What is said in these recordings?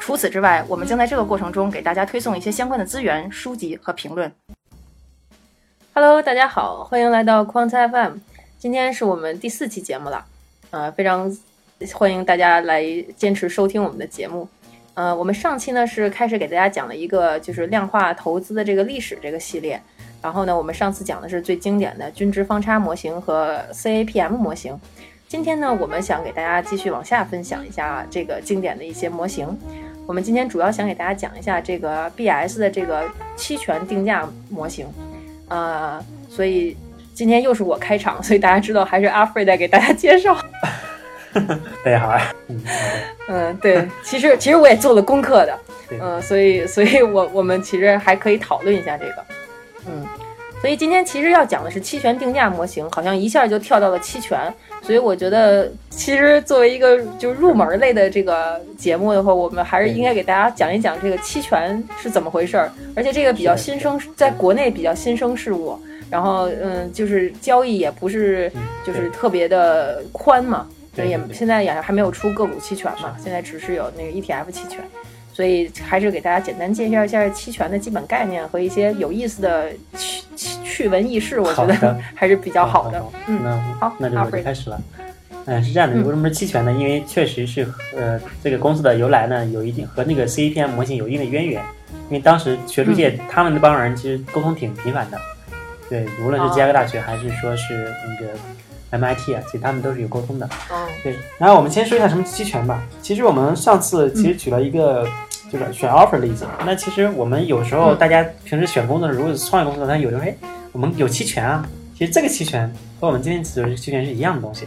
除此之外，我们将在这个过程中给大家推送一些相关的资源、书籍和评论。Hello，大家好，欢迎来到 Quant FM。今天是我们第四期节目了，呃，非常欢迎大家来坚持收听我们的节目。呃，我们上期呢是开始给大家讲了一个就是量化投资的这个历史这个系列，然后呢，我们上次讲的是最经典的均值方差模型和 CAPM 模型。今天呢，我们想给大家继续往下分享一下这个经典的一些模型。我们今天主要想给大家讲一下这个 BS 的这个期权定价模型。呃，所以今天又是我开场，所以大家知道还是阿 Free 在给大家介绍。大家好啊，嗯，对，其实其实我也做了功课的，嗯，所以所以我我们其实还可以讨论一下这个，嗯，所以今天其实要讲的是期权定价模型，好像一下就跳到了期权，所以我觉得其实作为一个就入门类的这个节目的话，我们还是应该给大家讲一讲这个期权是怎么回事儿，而且这个比较新生，在国内比较新生事物，然后嗯，就是交易也不是就是特别的宽嘛。也现在也还没有出个股期权嘛，现在只是有那个 ETF 期权，所以还是给大家简单介绍一下期权的基本概念和一些有意思的趣趣闻轶事，我觉得 还是比较好的。嗯，好，那就我就开始了。嗯，是这样的，为什么是期权呢？因为确实是呃这个公司的由来呢，有一定和那个 CEPM 模型有一定的渊源。因为当时学术界他们那帮人其实沟通挺频繁的，对，无论是芝加哥大学还是说是那个。MIT 啊，其实他们都是有沟通的。嗯，对。然后我们先说一下什么期权吧。其实我们上次其实举了一个，就是选 offer 的例子。那其实我们有时候大家平时选工作，如果是创业公司，那有时候哎，我们有期权啊。其实这个期权和我们今天指的期权是一样的东西。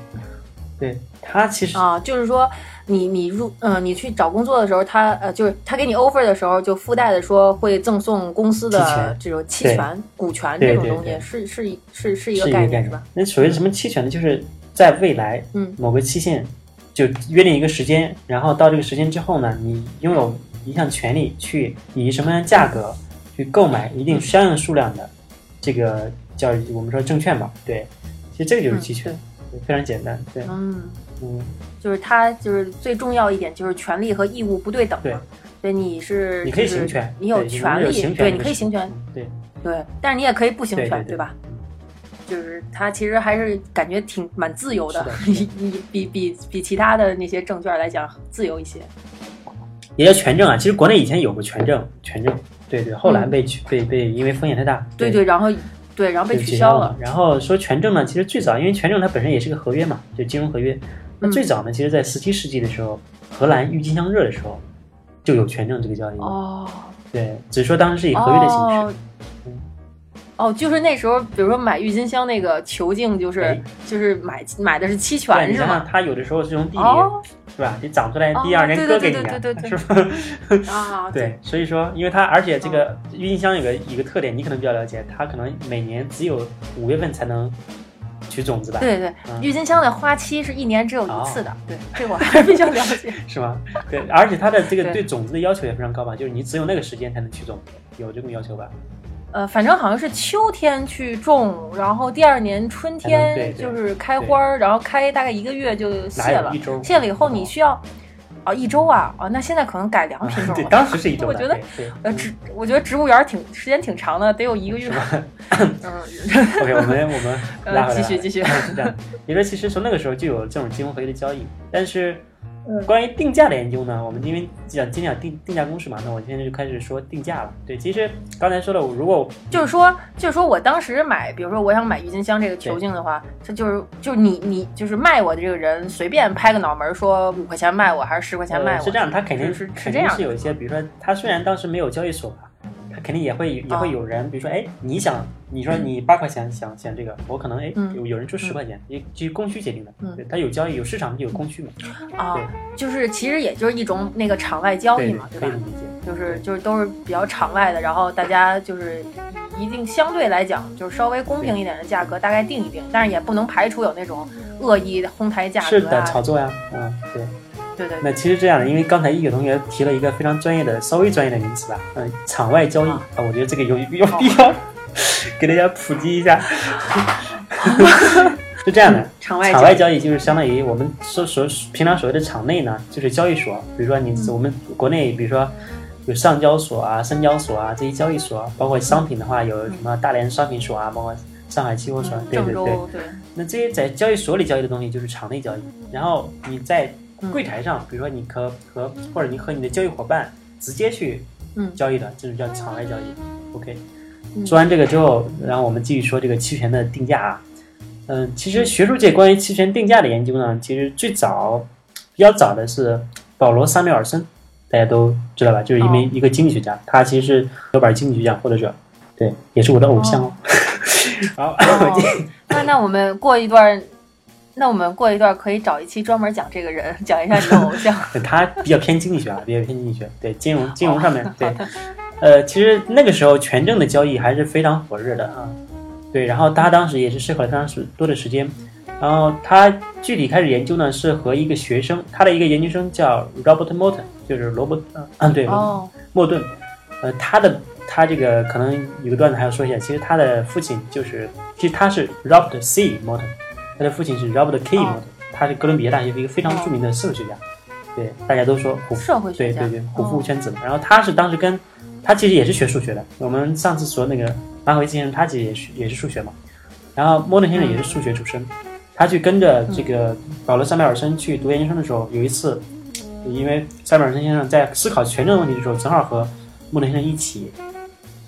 对，它其实啊，就是说。你你入嗯，你去找工作的时候，他呃，就是他给你 offer 的时候，就附带的说会赠送公司的这种期权、股权这种东西，是是是是一个概念是吧？那所谓什么期权呢？就是在未来嗯某个期限就约定一个时间，然后到这个时间之后呢，你拥有一项权利去以什么样的价格去购买一定相应数量的这个叫我们说证券吧？对，其实这个就是期权，非常简单，对，嗯。嗯，就是它就是最重要一点，就是权利和义务不对等嘛。对，你是你可以行权，你有权利，对，你可以行权，对对，但是你也可以不行权，对吧？就是它其实还是感觉挺蛮自由的，你你比比比其他的那些证券来讲自由一些。也叫权证啊，其实国内以前有个权证，权证，对对，后来被被被因为风险太大，对对，然后。对，然后被取消了。然后说权证呢，其实最早，因为权证它本身也是个合约嘛，就金融合约。那最早呢，其实，在十七世纪的时候，荷兰郁金香热的时候，就有权证这个交易。哦，对，只是说当时是以合约的形式。哦，就是那时候，比如说买郁金香那个球茎，就是就是买买的是期权，是吗？它有的时候是从地里，是吧？你长出来第二年割给你啊，是吧？啊，对，所以说，因为它而且这个郁金香有个一个特点，你可能比较了解，它可能每年只有五月份才能取种子吧？对对，郁金香的花期是一年只有一次的，对，这我还是比较了解，是吗？对，而且它的这个对种子的要求也非常高吧？就是你只有那个时间才能取种，有这种要求吧？呃，反正好像是秋天去种，然后第二年春天就是开花儿，然后开大概一个月就谢了。谢了以后你需要，哦，一周啊，哦，那现在可能改良品种了。对，当时是一周。我觉得，呃，植，我觉得植物园挺时间挺长的，得有一个月。嗯。OK，我们我们拉继续继续。是这样，也说其实从那个时候就有这种金融合约的交易，但是。关于定价的研究呢，我们因为讲今天讲定定价公式嘛，那我现在就开始说定价了。对，其实刚才说的，如果就是说，就是说我当时买，比如说我想买郁金香这个球茎的话，它就是就是你你就是卖我的这个人随便拍个脑门说五块钱卖我还是十块钱卖我，是这样，他肯定是是这样是有一些，比如说他虽然当时没有交易所吧。他肯定也会也会有人，比如说，哎，你想，你说你八块钱想选这个，我可能哎有有人出十块钱，也基于供需决定的，对，它有交易有市场就有供需嘛，啊，就是其实也就是一种那个场外交易嘛，对吧？可以理解，就是就是都是比较场外的，然后大家就是一定相对来讲就是稍微公平一点的价格大概定一定，但是也不能排除有那种恶意哄抬价格、啊。是的，炒作呀，嗯，对。对对那其实这样的，因为刚才一个同学提了一个非常专业的、稍微专业的名词吧，嗯，场外交易啊，我觉得这个有 有必要给大家普及一下。是这样的，场外场外交易就是相当于我们所所平常所谓的场内呢，就是交易所，比如说你我们国内，比如说有上交所啊、深交所啊这些交易所，包括商品的话有什么大连商品所啊，包括上海期货所，对对对。对，那这些在交易所里交易的东西就是场内交易，然后你在柜台上，比如说你和和或者你和你的交易伙伴直接去嗯交易的，这种叫场外交易。OK，嗯说完这个之后，然后我们继续说这个期权的定价啊。嗯，其实学术界关于期权定价的研究呢，其实最早比较早的是保罗·萨缪尔森，大家都知道吧？就是因为哦一个经济学家，他其实是诺贝尔经济学奖获得者，对，也是我的偶像哦。好，哦，那那我们过一段，那我们过一段可以找一期专门讲这个人，讲一下你的偶像。他比较偏经济学啊，比较偏经济学，对金融 金融上面，对，呃，其实那个时候权证的交易还是非常火热的啊，对，然后他当时也是适合了非常时多的时间，然后他具体开始研究呢，是和一个学生，他的一个研究生叫 Robert Morton，就是罗伯，嗯，对，莫顿，呃，他的他这个可能有个段子还要说一下，其实他的父亲就是，其实他是 Robert C. Morton，他的父亲是 Robert K. 哦 Morton，他是哥伦比亚大学一个非常著名的社会学家，对，大家都说虎社会学家，对对对，虎父哦圈子。然后他是当时跟他其实也是学数学的。我们上次说那个马可维奇先生，他其实也是也是数学嘛。然后莫顿先生也是数学出身，他去跟着这个保罗·塞缪尔森去读研究生的时候，有一次，因为塞缪尔森先生在思考权证问题的时候，正好和莫顿先生一起。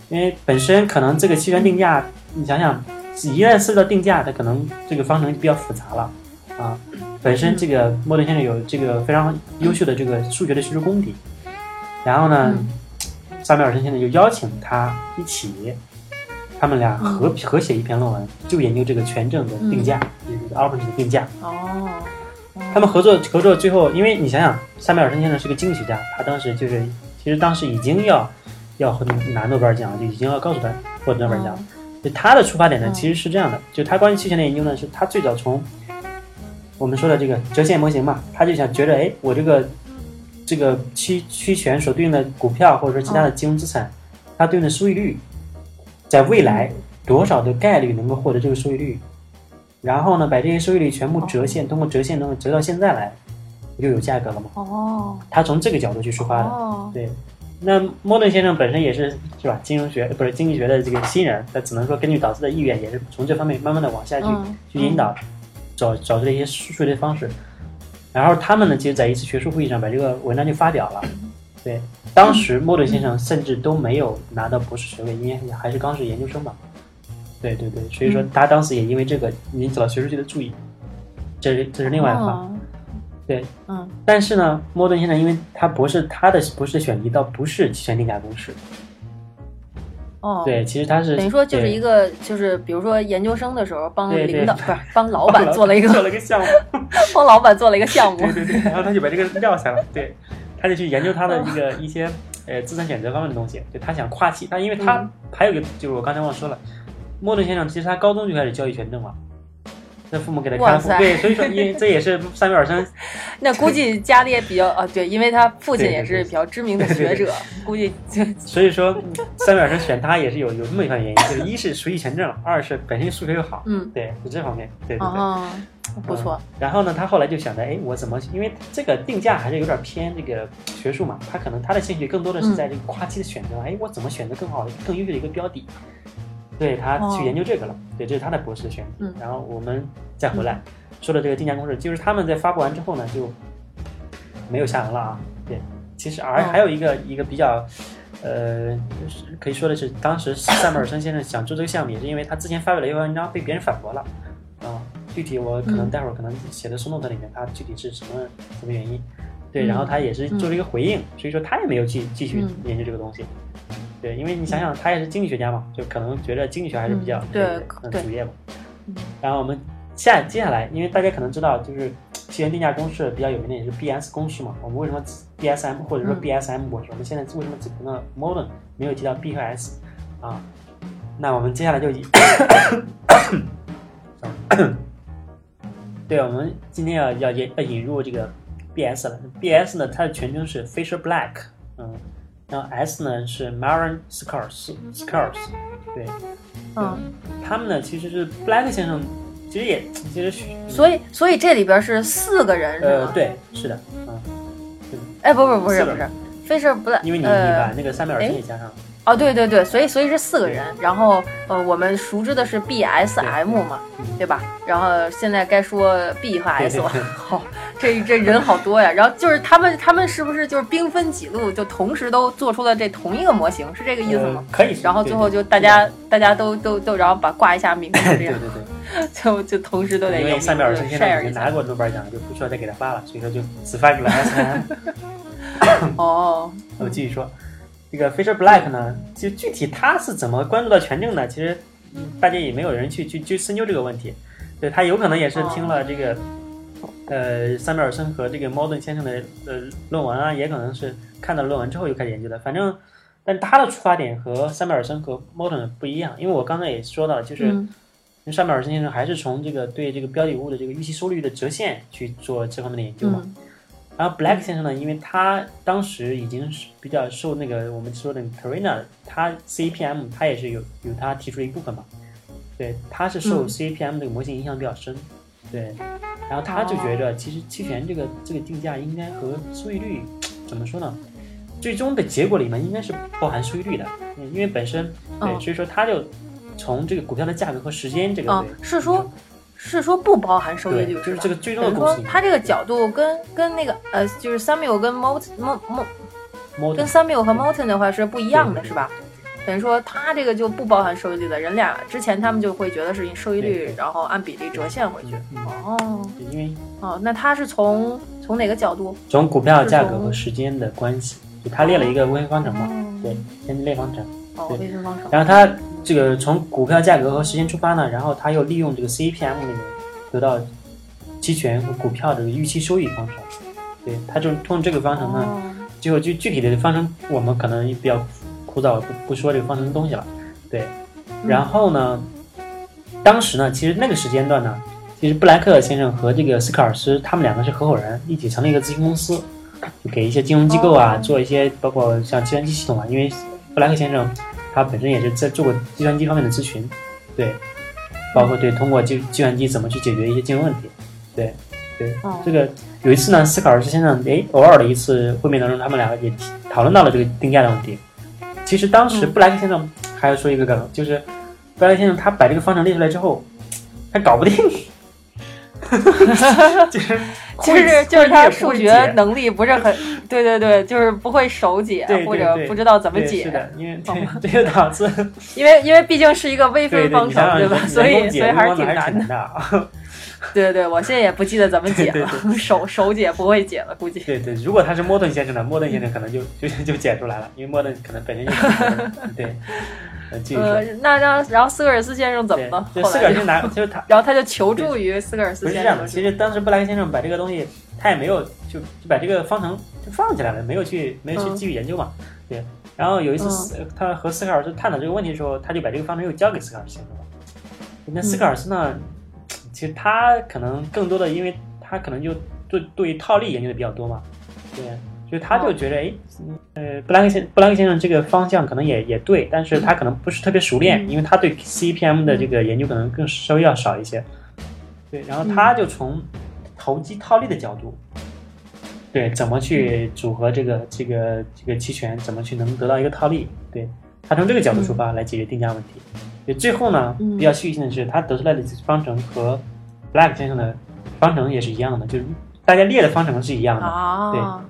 因为本身可能这个期权定价，你想想，一旦涉及到定价，它可能这个方程比较复杂了啊。本身这个莫顿先生有这个非常优秀的这个数学的学术功底，然后呢，嗯萨缪尔森先生就邀请他一起，他们俩合合写一篇论文，就研究这个权证的定价，也就是 option 的定价。哦，他们合作合作，最后因为你想想，萨缪尔森先生是个经济学家，他当时就是其实当时已经要要和拿诺贝尔奖了，就已经要告诉他获得诺贝尔奖了。就他的出发点呢，嗯。其实是这样的，就他关于期权的研究呢，是他最早从我们说的这个折现模型嘛，他就想觉得，哎，我这个这个期期权所对应的股票或者说其他的金融资产，它对应的收益率，在未来多少的概率能够获得这个收益率，然后呢，把这些收益率全部折现，通过折现能够折到现在来，不就有价格了吗？哦，他从这个角度去出发的。哦，对，那莫顿先生本身也是是吧，金融学不是经济学的这个新人，他只能说根据导师的意愿，也是从这方面慢慢的往下去、嗯去引导，找找出了一些数学的方式。然后他们呢，其实在一次学术会议上把这个文章就发表了。对，当时莫顿先生甚至都没有拿到博士学位，因为还是刚是研究生嘛。对对对，所以说他当时也因为这个引起了学术界的注意，这是这是另外一话。哦对，嗯，但是呢，莫顿先生因为他博士他的博士选题倒不是期权定价公式，哦，对，其实他是等于说就是一个，就是比如说研究生的时候帮领导不是帮老板做了一个做了一个项目，帮老板做了一个项目 对，对对，然后他就把这个撂下了，对，他就去研究他的一个一些呃资产选择方面的东西，对他想跨期，他因为他嗯。还有一个就是我刚才忘了说了，莫顿先生其实他高中就开始交易权证了。那父母给他看护，哇塞对，所以说因为 这也是塞缪尔森那估计家里也比较啊，对，因为他父亲也是比较知名的对对对。学者，估计。就所以说，塞缪尔森选他也是有有这么一番原因，就是一是熟悉权证，二是本身数学又好，嗯，对，就这方面，对对对。哦，不错，然后呢，他后来就想着，哎，我怎么？因为这个定价还是有点偏这个学术嘛，他可能他的兴趣更多的是在这个跨期的选择，哎，我怎么选择更好的、更优秀的一个标的？对他哦去研究这个了，对，这是他的博士的选题。嗯然后我们再回来说的这个定价公式，就是他们在发布完之后呢，就没有下文了啊。对，其实而哦还有一个一个比较。呃，可以说的是，当时塞缪尔森先生想做这个项目，也是因为他之前发表了一篇文章被别人反驳了，啊、具体我可能嗯待会儿可能写的 show note 里面，他具体是什么什么原因？对，嗯然后他也是做了一个回应，所以说他也没有继继续嗯研究这个东西。对，因为你想想，他也是经济学家嘛，就可能觉得经济学还是比较、嗯对主业嘛嗯。然后我们下接下来，因为大家可能知道，就是期权定价公式比较有名的也是 BS 公式嘛。我们为什么 BSM 或者说嗯 BSM 模式？我们现在为什么只提到 modern 没有提到 B 和 S 啊？那我们接下来就以，对，我们今天要要引要引入这个 BS 了。BS 呢，它的全称是 Fisher Black，嗯，然后 S 呢是 Marin Scars Scars，对，嗯，他们呢其实是 Black 先生，其实也其实是所以所以这里边是四个人是吗？，呃对，是的，嗯，哎，不不不是不是，Fisher 不因为你把那个塞缪尔森也加上了，哦，对对对，所以所以是四个人，然后呃，我们熟知的是 BSM 嘛，对吧？然后现在该说 B 和 S 了 好，这这人好多呀。然后就是他们他们是不是就是兵分几路，就同时都做出了这同一个模型，是这个意思吗呃？可以。然后最后就大家大家都都都，然后把挂一下名字这样，对对对，就就同时都得因为有名塞缪尔森字现在已经拿。过诺贝尔奖，就不需要再给他发了，所以说就只发给了 S M。哦，我继续说，这个 Fisher Black 呢，就具体他是怎么关注到权证的，其实嗯大家也没有人去去去深究这个问题。对他有可能也是听了这个、呃塞缪尔森和这个 Modern 先生的呃论文啊，也可能是看到论文之后又开始研究的。反正，但他的出发点和塞缪尔森和 Modern 不一样，因为我刚才也说到，就是。嗯因为塞缪尔森先生还是从这个对这个标的物的这个预期收益率的折现去做这方面的研究嘛。嗯然后 Black 先生呢，因为他当时已经是比较受那个我们说的 Carina，他 CPM 他也是有有他提出的一部分嘛。对，他是受嗯 CPM 这个模型影响比较深。对，然后他就觉哦得其实期权这个这个定价应该和收益率 怎么说呢？最终的结果里面应该是包含收益率的，嗯因为本身对，嗯所以说他就从这个股票的价格和时间这个啊对，是说是说不包含收益，率就是吧这个最终等于。说他这个角度跟跟那个呃，就是 Samuel 跟 Mot Mot Mot 跟 Samuel 和 Moulton 的话是不一样的，是吧？等于说他这个就不包含收益率的，人俩之前他们就会觉得是收益率然后按比例折现回去。嗯哦因为哦，那他是从从哪个角度？从股票价格和时间的关系，就他列了一个微分方程嘛，哦对，先列方程，哦，对微分方程。然后他这个从股票价格和时间出发呢，然后他又利用这个 CPM 里面得到期权和股票的预期收益方程，对，他就通过这个方程呢，哦。最后就具体的方程我们可能比较枯燥，不不说这个方程的东西了，对，然后呢，当时呢，其实那个时间段呢，其实布莱克先生和这个斯科尔斯他们两个是合伙人，一起成立一个咨询公司，就给一些金融机构啊、哦。做一些包括像计算机系统啊，因为布莱克先生他本身也是在做过计算机方面的咨询，对，包括对通过计计算机怎么去解决一些金融问题，对对，哦这个有一次呢，斯考尔斯先生诶偶尔的一次会面当中，他们两个也讨论到了这个定价的问题。其实当时嗯布莱克先生还要说一个梗，就是布莱克先生他把这个方程列出来之后，他搞不定，就是就是就是他数学能力不是很，对对对，就是不会手解或者不知道怎么解是解，的，因为这个 因为因为毕竟是一个微分方程，对吧？所以所以还是挺难的。对对对，我现在也不记得怎么解对了，手手解不会解了，估计。对对，如果他是莫顿先生的，莫顿先生可能就就就解出来了，因为莫顿可能本身就对，呃，那让然后斯科尔斯先生怎么对了？，就后来就斯科尔斯拿，就是他 然后他就求助于斯科尔斯不是这样的，先生。其实当时布莱克先生把这个东西，他也没有就就把这个方程就放起来了，没有去没有去嗯继续研究嘛。对，然后有一次斯、他和斯科尔斯探讨这个问题的时候，他就把这个方程又交给斯科尔斯先生了。那斯科尔斯呢，其实他可能更多的，因为他可能就对对于套利研究的比较多嘛，对，所以他就觉得，哎、呃，布兰克先布兰克先生这个方向可能也也对，但是他可能不是特别熟练，嗯因为他对 CPM 的这个研究可能更稍微要少一些。对，然后他就从投机套利的角度，对，怎么去组合这个这个这个期权，怎么去能得到一个套利？对他从这个角度出发来解决定价问题。对，最后呢，嗯比较戏剧性的是，他得出来的方程和 Black 先生的方程也是一样的，就是大家列的方程是一样的、啊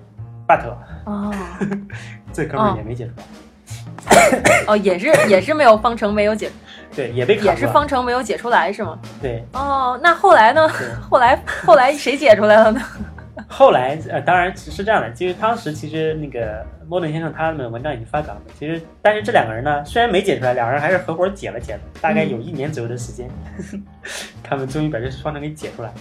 t 啊 这哥们儿也没解出来，哦，也是也是没有方程没有解，对，也被卡也是。方程没有解出来是吗？对，哦，那后来呢？后来后来谁解出来了呢？后来呃，当然是这样的，其实当时其实那个莫顿先生他们文章已经发表了，其实但是这两个人呢，虽然没解出来，两个人还是合伙解了解了，大概有一年左右的时间，他们终于把这方程给解出来。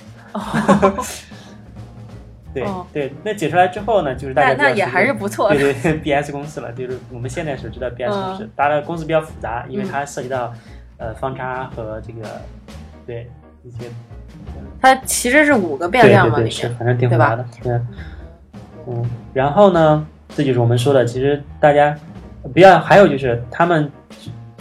对、哦。对，那解出来之后呢，就是大家那那也还是不错的。对对 对，BS 公式了，就是我们现在所知道 BS 公式，当然公式比较复杂，因为它涉及到呃方差和这个对一些。它其实是五个变量嘛，对对是，反正挺复杂的，对，嗯，然后呢，这就是我们说的，其实大家不要还有就是他们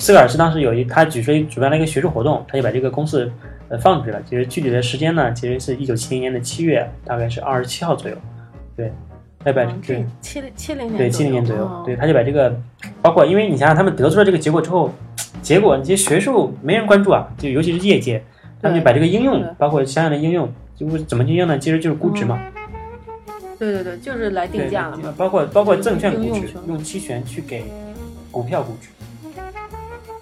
斯科尔斯当时有一他举出一主办了一个学术活动，他就把这个公式呃放出去了，其实具体的时间呢，其实是一九七零年的七月，大概是二十七号左右，对，他把嗯对这七零七零年对，七零年左右，哦对，他就把这个，包括因为你想想，他们得出了这个结果之后，结果这些学术没人关注啊，就尤其是业界，他们就把这个应用对，包括相应的应用，就是怎么去应用呢？其实就是估值嘛，对对对，就是来定对价了嘛。包括包括证券估值用期权去给股票估值，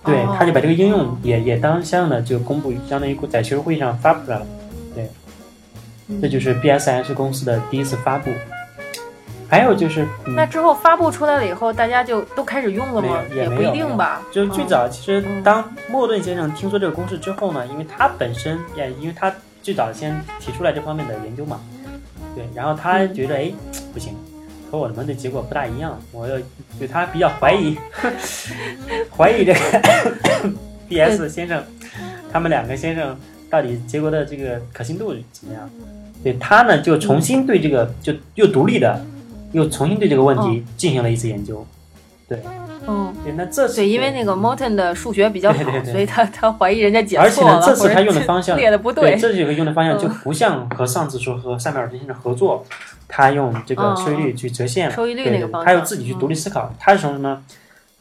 对，哦。他就把这个应用也也当相应的就公布，相当于在学术会议上发布出来了，对。这就是 BSS 公司的第一次发布。还有就是，嗯。那之后发布出来了以后，大家就都开始用了吗？也不一定吧。就是最早，其实嗯当莫顿先生听说这个公式之后呢，因为他本身也，因为他最早先提出来这方面的研究嘛，对，然后他嗯觉得哎不行，和我们的结果不大一样，我要对他比较怀疑，怀疑这个 B.S 先生，他们两个先生到底结果的这个可信度怎么样？对他呢，就重新对这个就又独立的，又重新对这个问题进行了一次研究。嗯，对，那这是对，因为那个 Morton 的数学比较好对对，对所以他他怀疑人家解而且错了，，呢这次他或者用的方向列的不对，对。这几个用的方向嗯就不像和上次说和塞缪尔顿先生合作，他用这个收益率去折现，收益率对那个方向，他要自己去独立思考。他是从什么？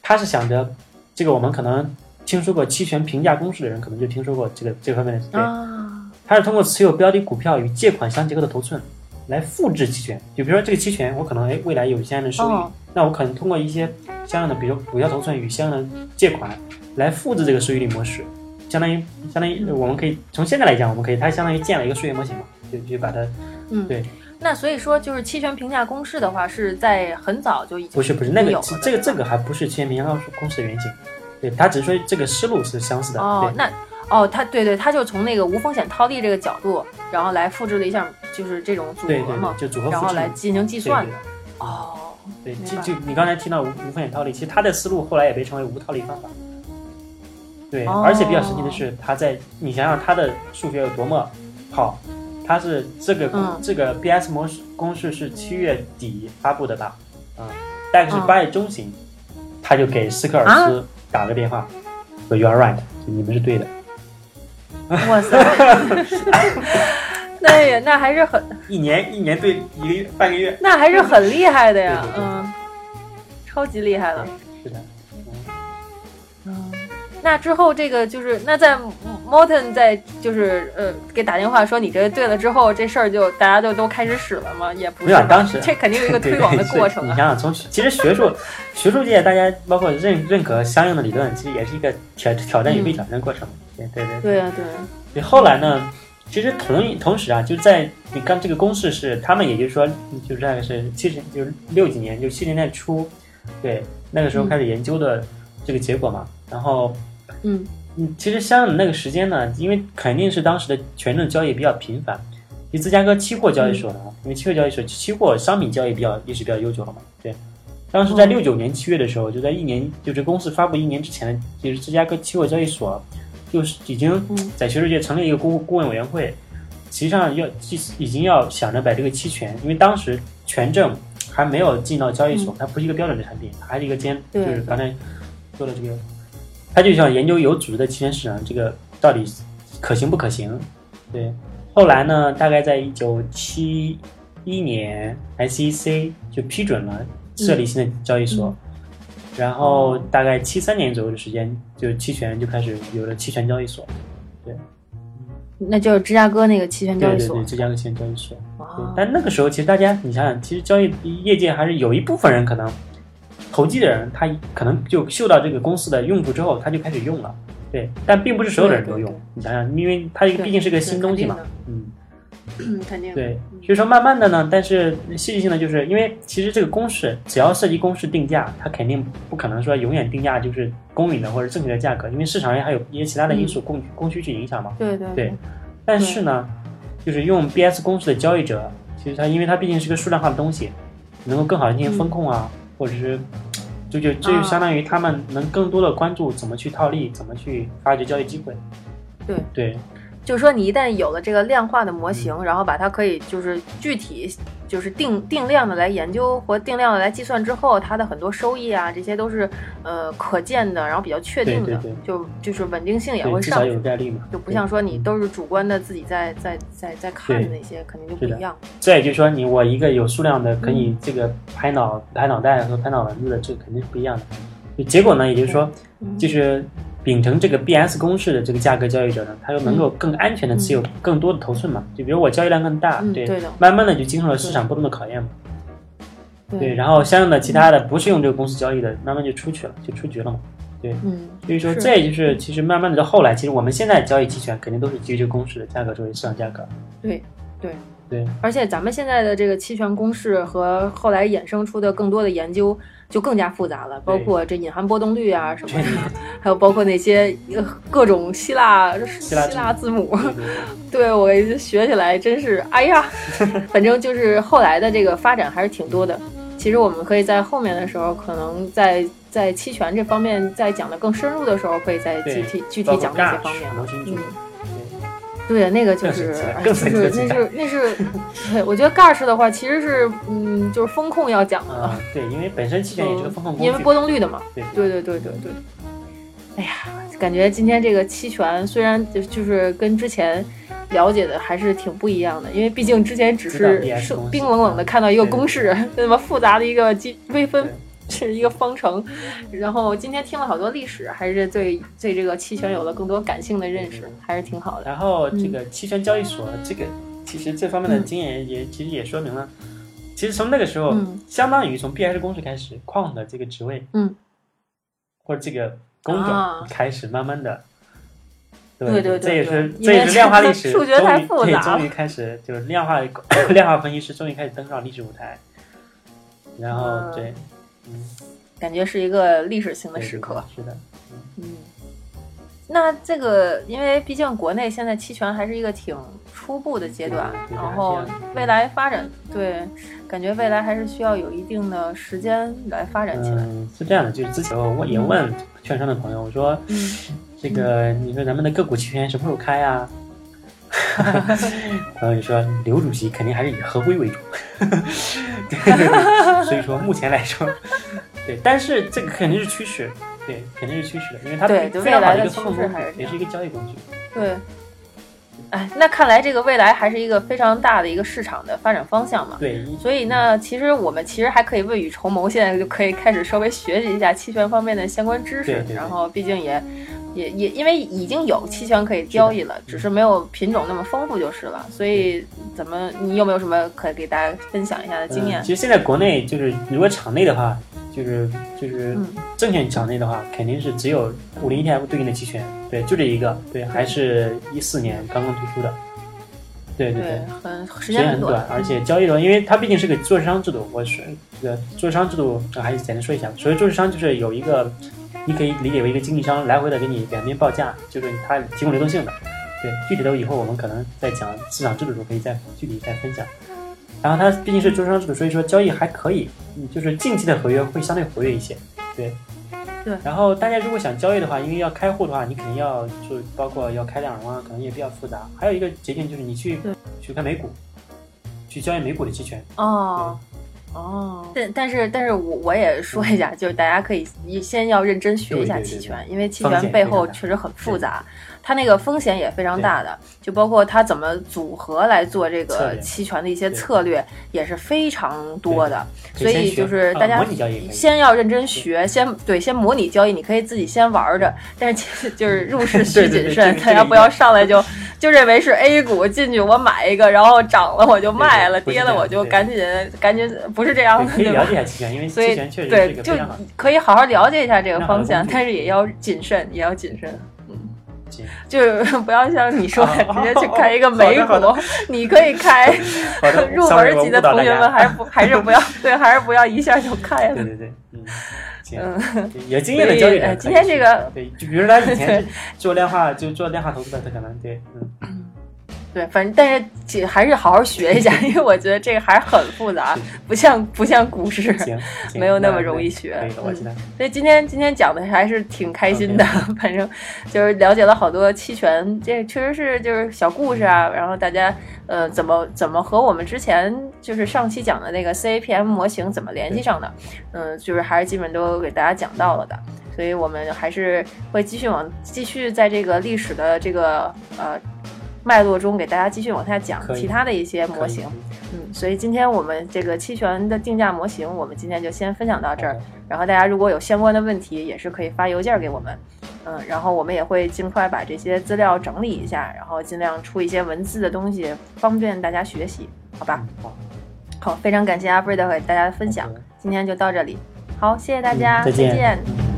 他是想着这个我们可能听说过期权评价公式的人，可能就听说过这个这方面的。对，啊，他是通过持有标的股票与借款相结合的头寸来复制期权。就比如说这个期权，我可能哎未来有一些的收益，哦那我可能通过一些相应的，比如股票头寸与相应的借款来复制这个收益率模式，相当于相当于我们可以从现在来讲，我们可以它相当于建了一个数学模型嘛，就就把它嗯，对。那所以说，就是期权评价公式的话，是在很早就已经不是不是那个这个这个还不是期权评价公式的原型，对，它只是说这个思路是相似的，哦，对。那哦，他对对，他就从那个无风险套利这个角度，然后来复制了一下，就是这种组合嘛，对，就组合然。后来进行计算对的。哦，对，就就你刚才提到无无风险套利，其实他的思路后来也被称为无套利方法。对，哦而且比较神奇的是，他在你想想他的数学有多么好，他是这个、嗯这个 BS 模式公式是七月底发布的吧？啊、大概是嗯八月中旬，他就给斯科尔啊斯打个电话，说 You are right，就你们是对的。哇塞，那也那还是很 一年一年对一个月半个月，那还是很厉害的呀对，对对嗯，超级厉害了。是的，嗯，那之后这个就是那在 Morton 在就是呃给打电话说你这对了之后，这事儿就大家就都开始使了吗？也不没有当时这肯定有一个推广的 过程啊。是你想想，从其实学术学术界大家包括认认可相应的理论，其实也是一个挑挑战与被挑战的过程。对对对。对啊，对啊，对，后来呢，其实同同时啊，就在你看这个公式是他们，也就是说，就是大概是七十，就是六几年，就七十年代初，对，那个时候开始研究的这个结果嘛。然后，嗯嗯，其实相应的那个时间呢，因为肯定是当时的权证交易比较频繁，其实芝加哥期货交易所呢，因为期货交易所期货商品交易比较历史比较悠久了嘛，对。当时在六九年七月的时候，就在一年，就是公司发布一年之前，就是芝加哥期货交易所，就是已经嗯在学术界成立一个顾顾问委员会，实际上要已经要想着把这个期权，因为当时权证还没有进到交易所，它不是一个标准的产品，还是一个兼，就是刚才说的这个，他就想研究有组织的期权市场这个到底可行不可行。对，后来呢，大概在一九七一年，SEC 就批准了设立新的交易所。然后大概七三年左右的时间，就期权就开始有了期权交易所。对那就是芝加哥那个期权交易所对对对，。芝加哥期权交易所。对，但那个时候其实大家，你想想，其实交易业界还是有一部分人可能投机的人，他可能就嗅到这个公司的用处之后，他就开始用了。对，但并不是所有的人都用。你想想，因为它毕竟是个新东西嘛对。嗯，嗯，肯定。对，所以说慢慢的呢，但是戏剧性的就是因为其实这个公式只要涉及公式定价，它肯定不可能说永远定价就是公允的或者正确的价格，因为市场上还有一些其他的因素供供需去影响嘛。对对对，但是呢，就是用 BS 公式的交易者其实它因为它毕竟是个数量化的东西，能够更好的进行风控啊，或者是就就这就相当于他们能更多的关注怎么去套利，怎么去发掘交易机会。对。对，就是说，你一旦有了这个量化的模型，然后把它可以就是具体就是定定量的来研究或定量的来计算之后，它的很多收益啊，这些都是呃可见的，然后比较确定的，对对对就就是稳定性也会上去。概率嘛。就不像说你都是主观的自己在在在在看的那些，肯定就不一样。这也就是说，你我一个有数量的可以这个拍脑拍脑袋和拍脑门子的，这肯定是不一样的。就结果呢，也就是说，嗯就是秉承这个 BS 公式的这个价格交易者呢，他又能够更安全的持有更多的头寸嘛。就比如我交易量更大，对，嗯对的慢慢的就经受了市场波动的考验嘛。对，对，然后相应的其他的不是用这个公司交易的，慢慢就出去了，就出局了嘛。对嗯，所以说，这也就是其实慢慢的到后来，其实我们现在交易期权肯定都是基于这个公式的价格作为市场价格。对对。对，而且咱们现在的这个期权公式和后来衍生出的更多的研究就更加复杂了，包括这隐含波动率啊什么的，还有包括那些呃各种希腊希腊腊字母，对我学起来真是哎呀，反正就是后来的这个发展还是挺多的。其实我们可以在后面的时候，可能在在期权这方面再讲的更深入的时候，可以再具体具体讲这些方面了。对，那个就是，就是那是那是，对，我觉得 Gash 的话其实是，嗯，就是风控要讲的，啊，对，因为本身期权也是个风控因为波动率的嘛。对对对对对对。哎呀，感觉今天这个期权虽然就就是跟之前了解的还是挺不一样的，因为毕竟之前只是是冰冷冷的看到一个公式，那么复杂的一个积微分对。是一个方程，然后今天听了好多历史，还是对对这个期权有了更多感性的认识，还是挺好的。然后这个期权交易所，这个其实这方面的经验也其实也说明了，其实从那个时候，嗯相当于从 BS 公式开始，quant 的这个职位，嗯，或者这个工啊种开始慢慢的。对对对这也是这也是量化历史数学太复杂终于开始就是量化 量化分析师终于开始登上历史舞台，然后嗯对，嗯，感觉是一个历史性的时刻。，是的，嗯，那这个，因为毕竟国内现在期权还是一个挺初步的阶段，然后未来发展，对，感觉未来还是需要有一定的时间来发展起来。嗯，是这样的，就是之前我也问券商的朋友，我说嗯，这个你说咱们的个股期权什么时候开啊？朋友就说刘主席肯定还是以合规为主，对，所以说目前来说，对，但是这个肯定是趋势，对，肯定是趋势的，因为它对未来的趋势还是，也是一个交易工具。对。哎，那看来这个未来还是一个非常大的一个市场的发展方向嘛。对，所以呢，其实我们其实还可以未雨绸缪，现在就可以开始稍微学习一下期权方面的相关知识。对对对然后，毕竟也也也因为已经有期权可以交易了，只是没有品种那么丰富就是了。所以，怎么你有没有什么可以给大家分享一下的经验嗯？其实现在国内就是如果场内的话，就是就是嗯证券场内的话，肯定是只有五零 ETF 对应的期权，对，就这一个，对，还是一四年刚刚推出的，对对对，很时时间很短，，而且交易的，因为它毕竟是个做市商制度，我是这个做市商制度，这还是简单说一下。所谓做市商，就是有一个，你可以理解为一个经纪商来回的给你两边报价，就是它提供流动性的。对，具体的以后我们可能在讲市场制度的时候可以再具体再分享。然后它毕竟是做市商制度，所以说交易还可以，嗯，就是近期的合约会相对活跃一些。对。对然后大家如果想交易的话，因为要开户的话，你肯定要就包括要开两融啊，可能也比较复杂。还有一个捷径就是你去去看美股，去交易美股的期权。哦。哦，但但是但是我我也说一下，就是大家可以先要认真学一下对对对期权，因为期权背后确实很复杂，它那个风险也非常大的，就包括它怎么组合来做这个期权的一些策略也是非常多的，所以就是大家先要认真学，先对先模拟交易，你可以自己先玩着，但是其实就是入市 需谨慎这，个大家不要上来就 就认为是 A 股进去我买一个，然后涨了我就卖了，跌了我就赶紧赶紧，不是这样的，对可以对吧了解一下期权，因为所以期权确实对，就可以好好了解一下这个方向，但是也要谨慎，也要谨慎。行就是 不要像你说的，哦直接去开一个美股你可以开 入门级的同学们，还是不还是不要对，还是不要一下就开了。对对对，嗯，行，嗯，有经验的交易天这个对，就比如他以前做量化，就做量化投资的，他可能对，嗯，对，反正但是还是好好学一下，因为我觉得这个还是很复杂，不像不像股市，没有那么容易学。所以今天今天讲的还是挺开心的，反正就是了解了好多期权，这确实是就是小故事啊。然后大家呃怎么怎么和我们之前就是上期讲的那个 CAPM 模型怎么联系上的，嗯，就是还是基本都给大家讲到了的。所以我们还是会继续往继续在这个历史的这个呃。脉络中给大家继续往下讲其他的一些模型，嗯，所以今天我们这个期权的定价模型，我们今天就先分享到这儿。然后大家如果有相关的问题，也是可以发邮件给我们，嗯，然后我们也会尽快把这些资料整理一下，然后尽量出一些文字的东西，方便大家学习，好吧？好，好，非常感谢阿布瑞德和大家的分享，今天就到这里，好，谢谢大家，再见。